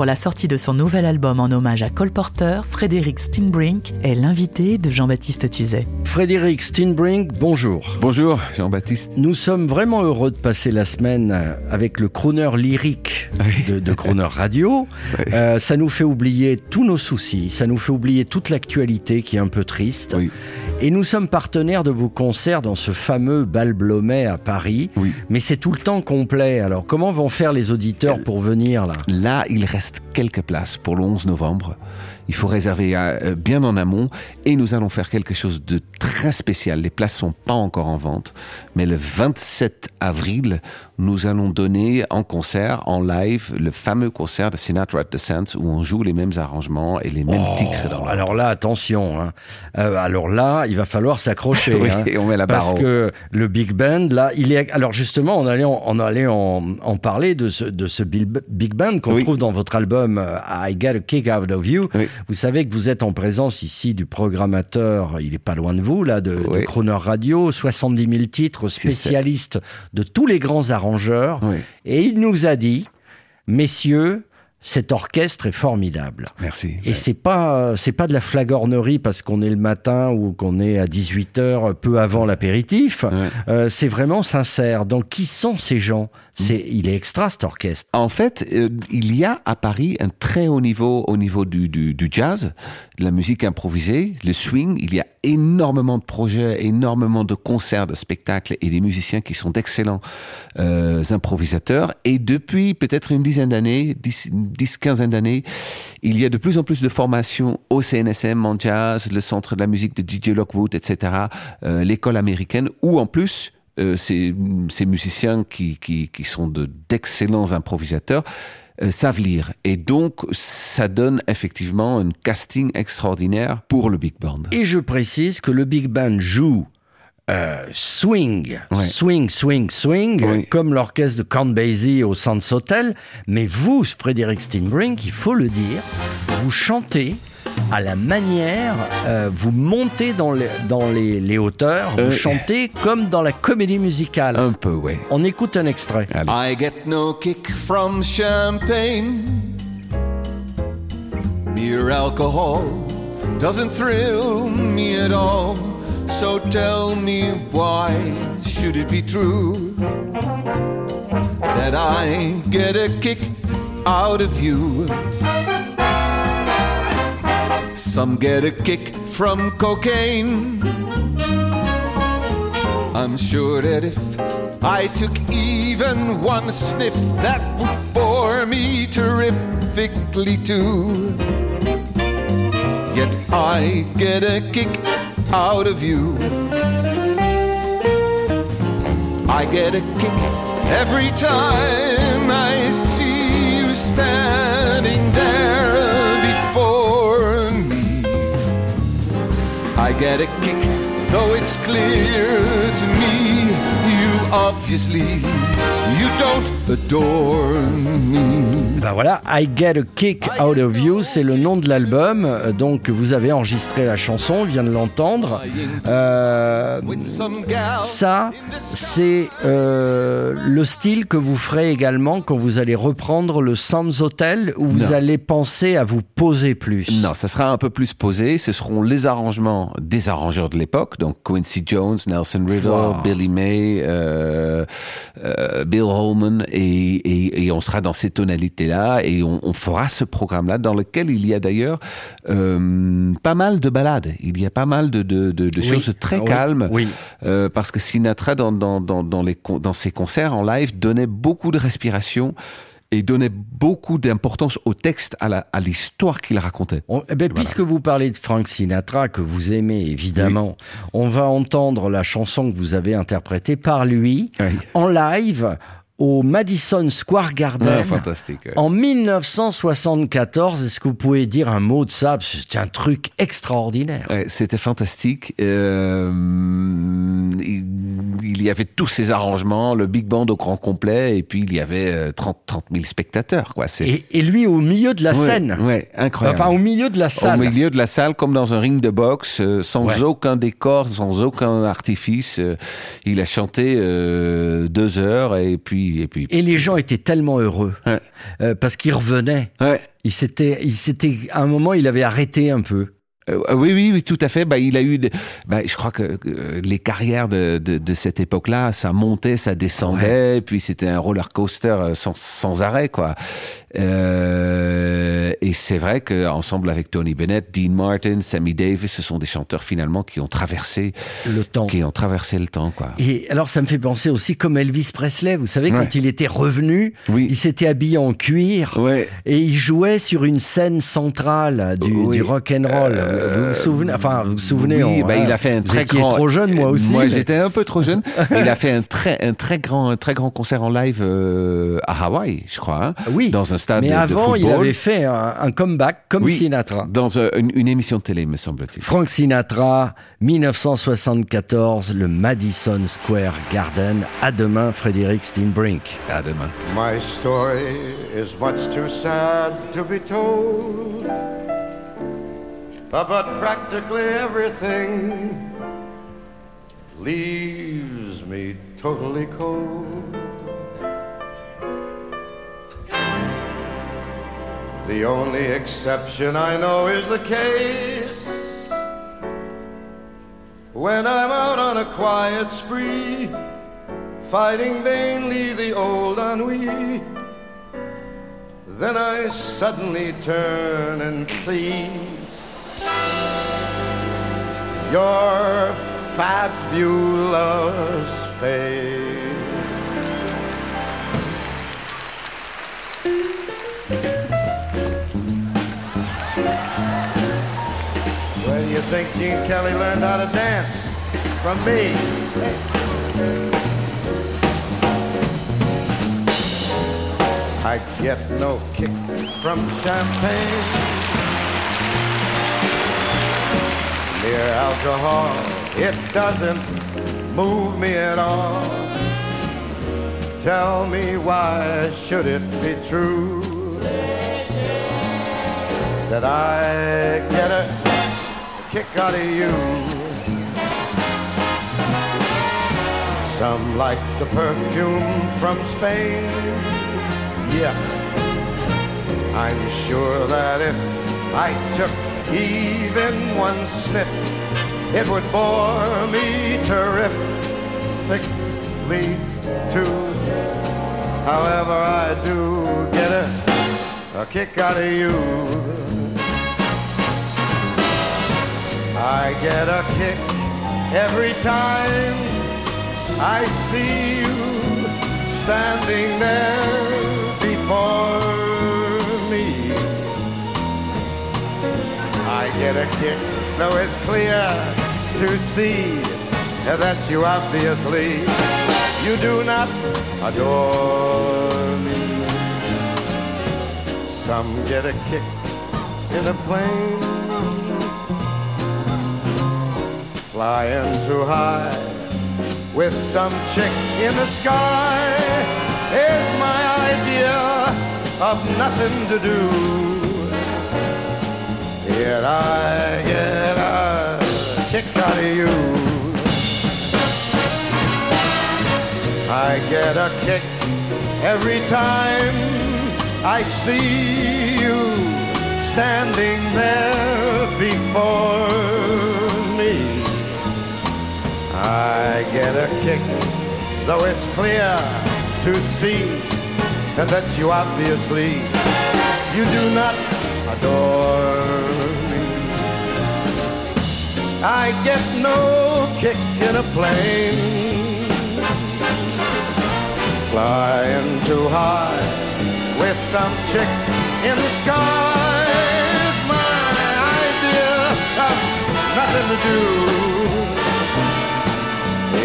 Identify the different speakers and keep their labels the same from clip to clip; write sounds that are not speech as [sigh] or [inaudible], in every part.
Speaker 1: Pour la sortie de son nouvel album en hommage à Cole Porter, Frédéric Steinbrink est l'invité de Jean-Baptiste Tuzet.
Speaker 2: Frédéric Steinbrink, bonjour.
Speaker 3: Bonjour Jean-Baptiste.
Speaker 2: Nous sommes vraiment heureux de passer la semaine avec le crooner lyrique de, de Crooner Radio.
Speaker 3: Oui.
Speaker 2: Euh, ça nous fait oublier tous nos soucis, ça nous fait oublier toute l'actualité qui est un peu triste.
Speaker 3: Oui.
Speaker 2: Et nous sommes partenaires de vos concerts dans ce fameux bal Blomet à Paris.
Speaker 3: Oui.
Speaker 2: Mais c'est tout le temps complet. Alors comment vont faire les auditeurs pour venir là?
Speaker 3: Là, il reste quelques places pour le 11 novembre. Il faut réserver euh, bien en amont et nous allons faire quelque chose de très spécial. Les places sont pas encore en vente, mais le 27 avril, nous allons donner en concert, en live, le fameux concert de Sinatra at the Sands où on joue les mêmes arrangements et les mêmes titres dans le
Speaker 2: Alors là, attention. hein. Euh, alors là, il va falloir s'accrocher. [laughs]
Speaker 3: Oui,
Speaker 2: hein.
Speaker 3: on met la barre
Speaker 2: Parce
Speaker 3: haut.
Speaker 2: que le big band, là, il est. Alors justement, on allait en, on allait en, en parler de ce, de ce bil- big band qu'on
Speaker 3: Oui.
Speaker 2: trouve dans votre album euh, I Get a Kick Out of You.
Speaker 3: Oui.
Speaker 2: Vous savez que vous êtes en présence ici du programmateur, il est pas loin de vous, là, de, de
Speaker 3: Oui.
Speaker 2: Croner Radio, 70 000 titres, spécialiste de tous les grands arrangeurs.
Speaker 3: Oui.
Speaker 2: Et il nous a dit, messieurs, cet orchestre est formidable.
Speaker 3: Merci.
Speaker 2: Et c'est pas c'est pas de la flagornerie parce qu'on est le matin ou qu'on est à 18h peu avant l'apéritif.
Speaker 3: Ouais.
Speaker 2: Euh, c'est vraiment sincère. Donc qui sont ces gens? C'est il est extra cet orchestre.
Speaker 3: En fait, euh, il y a à Paris un très haut niveau au niveau du, du, du jazz, de la musique improvisée, le swing. Il y a énormément de projets, énormément de concerts, de spectacles et des musiciens qui sont d'excellents euh, improvisateurs. Et depuis peut-être une dizaine d'années, dix, dix, quinzaine d'années, il y a de plus en plus de formations au CNSM en jazz, le centre de la musique de DJ Lockwood, etc., euh, l'école américaine, où en plus euh, ces, musiciens qui, qui, qui sont de- d'excellents improvisateurs euh, savent lire. Et donc, ça donne effectivement un casting extraordinaire pour le big band.
Speaker 2: Et je précise que le big band joue euh, swing,
Speaker 3: Ouais.
Speaker 2: swing, swing, swing,
Speaker 3: Oui.
Speaker 2: comme l'orchestre de Count Basie au Sands Hotel. Mais vous, Frédéric Steinbrink, il faut le dire, vous chantez à la manière, euh, vous montez dans les, dans les, les hauteurs, vous
Speaker 3: Euh,
Speaker 2: chantez comme dans la comédie musicale.
Speaker 3: Un peu, ouais.
Speaker 2: On écoute un extrait.
Speaker 3: Allez.
Speaker 4: I get no kick from champagne. Mere alcohol doesn't thrill me at all. So tell me why should it be true that I get a kick out of you? Some get a kick from cocaine. I'm sure that if I took even one sniff, that would bore me terrifically too. Yet I get a kick out of you. I get a kick every time I see you standing there before me. I get a kick, though it's clear to me you obviously you don't adore me.
Speaker 2: Ben voilà, I Get a Kick Out of You, c'est le nom de l'album. Donc vous avez enregistré la chanson, on vient de l'entendre. Euh,
Speaker 4: With some gal
Speaker 2: ça, c'est euh, le style que vous ferez également quand vous allez reprendre le Sands Hotel, où vous
Speaker 3: Non.
Speaker 2: allez penser à vous poser plus.
Speaker 3: Non, ça sera un peu plus posé. Ce seront les arrangements des arrangeurs de l'époque, donc Quincy Jones, Nelson Riddle,
Speaker 2: Wow.
Speaker 3: Billy May, euh, euh, Bill Holman, et, et, et on sera dans ces tonalités-là, et on, on fera ce programme-là dans lequel il y a d'ailleurs euh, pas mal de balades. Il y a pas mal de, de, de, de
Speaker 2: Oui.
Speaker 3: choses très
Speaker 2: Oui.
Speaker 3: calmes,
Speaker 2: Oui.
Speaker 3: euh, parce que Sinatra dans, dans, dans, dans, les, dans ses concerts en live donnait beaucoup de respiration. Et donnait beaucoup d'importance au texte, à la- à l'histoire qu'il racontait.
Speaker 2: On- eh ben, Puisque vous parlez de Frank Sinatra, que vous aimez évidemment, on va entendre la chanson que vous avez interprétée par lui
Speaker 3: Oui.
Speaker 2: en live au Madison Square Garden.
Speaker 3: Ah, ouais.
Speaker 2: En 1974, est-ce que vous pouvez dire un mot de ça? C'est un truc extraordinaire.
Speaker 3: Ouais, c'était fantastique. Euh, il, y avait tous ces arrangements, le big band au grand complet, et puis il y avait euh, 30, 30 000 spectateurs, quoi.
Speaker 2: Et, et lui au milieu de la
Speaker 3: Ouais,
Speaker 2: scène.
Speaker 3: ouais, incroyable.
Speaker 2: Enfin, au milieu de la
Speaker 3: Au
Speaker 2: salle.
Speaker 3: milieu de la salle, comme dans un ring de boxe, euh, sans aucun décor, sans aucun artifice. euh, il a chanté euh, deux heures et puis et puis.
Speaker 2: Et les gens étaient tellement heureux
Speaker 3: Ouais.
Speaker 2: euh, parce qu'ils revenaient.
Speaker 3: Ouais.
Speaker 2: Il s'était, il s'était, à un moment, il avait arrêté un peu.
Speaker 3: Euh, oui, oui, oui, tout à fait. Bah, il a eu, de- bah, je crois que euh, les carrières de, de, de cette époque-là, ça montait, ça descendait, puis c'était un roller coaster euh, sans, sans arrêt, quoi. Euh, et c'est vrai que ensemble avec Tony Bennett, Dean Martin, Sammy Davis, ce sont des chanteurs finalement qui ont traversé,
Speaker 2: Le temps.
Speaker 3: qui ont traversé le temps, quoi.
Speaker 2: Et alors, ça me fait penser aussi comme Elvis Presley. Vous savez, quand il était revenu,
Speaker 3: Oui.
Speaker 2: il s'était habillé en cuir
Speaker 3: Ouais.
Speaker 2: et il jouait sur une scène centrale du,
Speaker 3: Oui.
Speaker 2: du rock and roll. Vous vous souvenez Enfin, vous vous souvenez
Speaker 3: Oui,
Speaker 2: on-
Speaker 3: bah,
Speaker 2: hein,
Speaker 3: il a fait un très grand.
Speaker 2: trop jeune, moi aussi.
Speaker 3: Moi,
Speaker 2: mais-
Speaker 3: j'étais un peu trop jeune. [laughs] il a fait un très, un très grand, un très grand concert en live euh, à Hawaï, je crois. hein,
Speaker 2: Oui.
Speaker 3: Dans un stade
Speaker 2: Mais
Speaker 3: de, de
Speaker 2: avant, il avait fait un, un comeback comme
Speaker 3: Oui,
Speaker 2: Sinatra.
Speaker 3: Dans euh, une, une émission de télé, me semble-t-il.
Speaker 2: Frank Sinatra, 1974, le Madison Square Garden. À demain, Frédéric Steinbrink.
Speaker 3: À demain.
Speaker 4: My story is much too sad to be told. But practically everything leaves me totally cold. The only exception I know is the case when I'm out on a quiet spree fighting vainly the old ennui. Then I suddenly turn and see your fabulous face. When you think Gene Kelly learned how to dance from me. I get no kick from champagne. Mere alcohol, it doesn't move me at all. Tell me why should it be true that I get a kick out of you? Some like the perfume from Spain. Yeah, I'm sure that if I took even one sniff, it would bore me terrifically too. However, I do get a, a kick out of you. I get a kick every time I see you standing there before get a kick, though it's clear to see that you obviously you do not adore me. Some get a kick in a plane, flying too high with some chick in the sky is my idea of nothing to do. I get a kick out of you. I get a kick every time I see you standing there before me. I get a kick, though it's clear to see that you obviously you do not adore me. I get no kick in a plane, flying too high with some chick in the sky. It's my idea of nothing to do.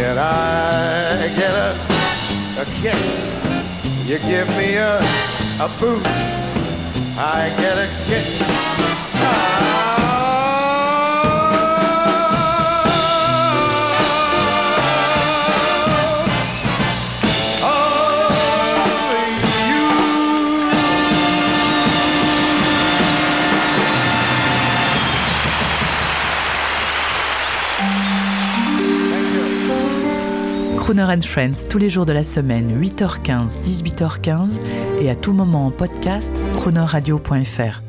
Speaker 4: And I get a, a kick. You give me a, a boot. I get a kick.
Speaker 1: Crooner and Friends tous les jours de la semaine, 8h15, 18h15 et à tout moment en podcast, croonerradio.fr.